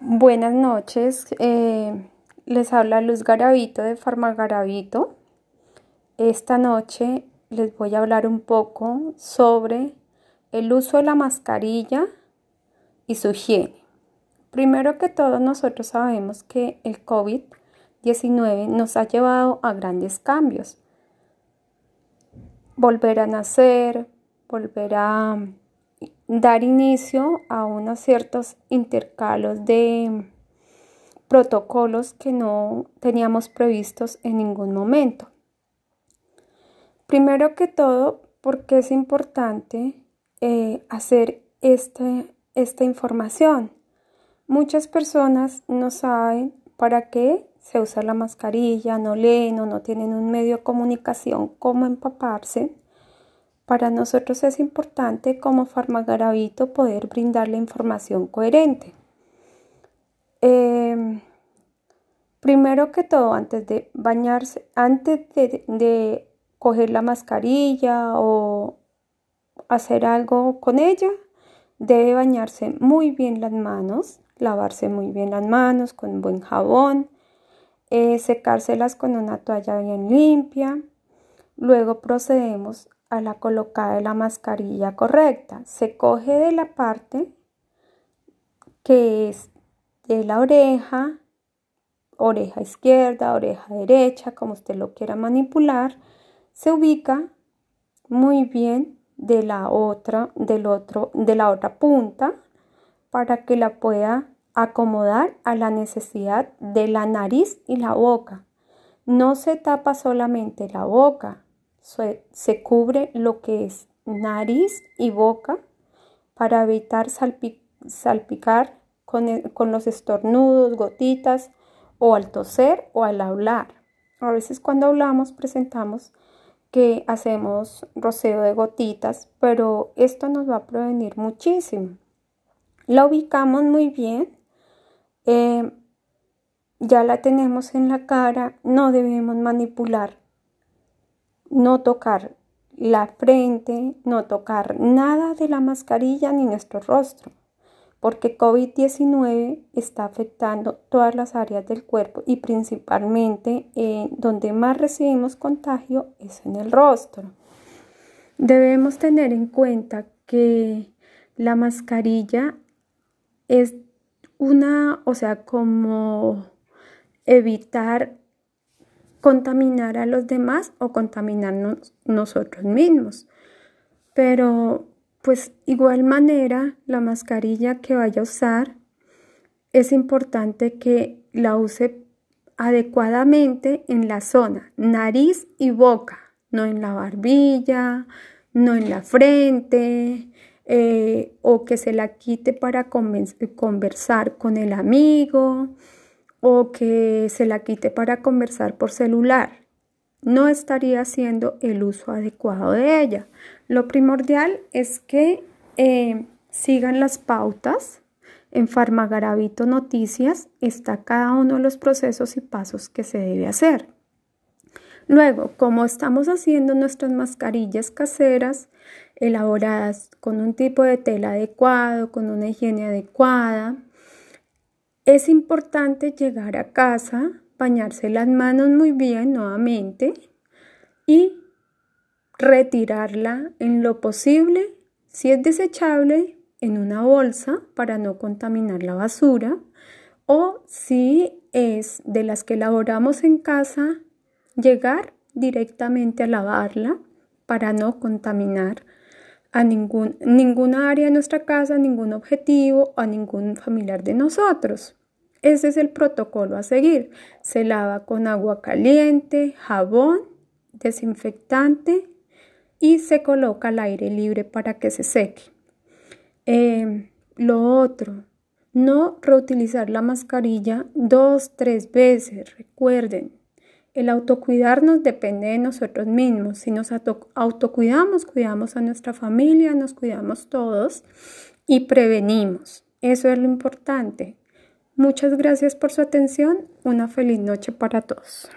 Buenas noches, eh, les habla Luz Garavito de Farmagarabito. Esta noche les voy a hablar un poco sobre el uso de la mascarilla y su higiene. Primero que todo, nosotros sabemos que el COVID-19 nos ha llevado a grandes cambios. Volver a nacer, volver a dar inicio a unos ciertos intercalos de protocolos que no teníamos previstos en ningún momento. Primero que todo, porque es importante eh, hacer este, esta información. Muchas personas no saben para qué se usa la mascarilla, no leen o no tienen un medio de comunicación cómo empaparse para nosotros es importante como farmagarabito poder brindar la información coherente. Em, primero que todo, antes de bañarse, antes de, coger la mascarilla o hacer algo con ella, debe bañarse muy bien las manos, lavarse muy bien las manos con buen jabón, eh, secárselas con una toalla bien limpia. Luego procedemos a la colocada de la mascarilla correcta. Se coge de la parte que es de la oreja, oreja izquierda, oreja derecha, como usted lo quiera manipular, se ubica muy bien de la otra, del otro, de la otra punta para que la pueda acomodar a la necesidad de la nariz y la boca. No se tapa solamente la boca, se, cubre lo que es nariz y boca para evitar salpicar con, con, los estornudos, gotitas o al toser o al hablar. A veces cuando hablamos presentamos que hacemos roceo de gotitas, pero esto nos va a prevenir muchísimo. La ubicamos muy bien. Eh, ya la tenemos en la cara, no debemos manipular no tocar la frente, no tocar nada de la mascarilla ni nuestro rostro, porque COVID-19 está afectando todas las áreas del cuerpo y principalmente eh, donde más recibimos contagio es en el rostro. Debemos tener en cuenta que la mascarilla es una, o sea, como evitar contaminar a los demás o contaminarnos nosotros mismos. Pero pues igual manera la mascarilla que vaya a usar es importante que la use adecuadamente en la zona nariz y boca, no en la barbilla, no en la frente, eh, o que se la quite para conversar con el amigo, o que se la quite para conversar por celular. No estaría haciendo el uso adecuado de ella. Lo primordial es que eh, sigan las pautas. En Farmagarabito Noticias está cada uno de los procesos y pasos que se debe hacer. Luego, como estamos haciendo nuestras mascarillas caseras, elaboradas con un tipo de tela adecuado, con una higiene adecuada, es importante llegar a casa, bañarse las manos muy bien nuevamente y retirarla en lo posible, si es desechable, en una bolsa para no contaminar la basura o si es de las que elaboramos en casa, llegar directamente a lavarla para no contaminar a ningún, ninguna área de nuestra casa, ningún objetivo o a ningún familiar de nosotros. Ese es el protocolo a seguir. Se lava con agua caliente, jabón, desinfectante y se coloca al aire libre para que se seque. Em, lo otro, no reutilizar la mascarilla dos, tres veces. Recuerden, el autocuidarnos depende de nosotros mismos. Si nos autocuidamos, cuidamos a nuestra familia, nos cuidamos todos y prevenimos. Eso es lo importante. Muchas gracias por su atención. Una feliz noche para todos.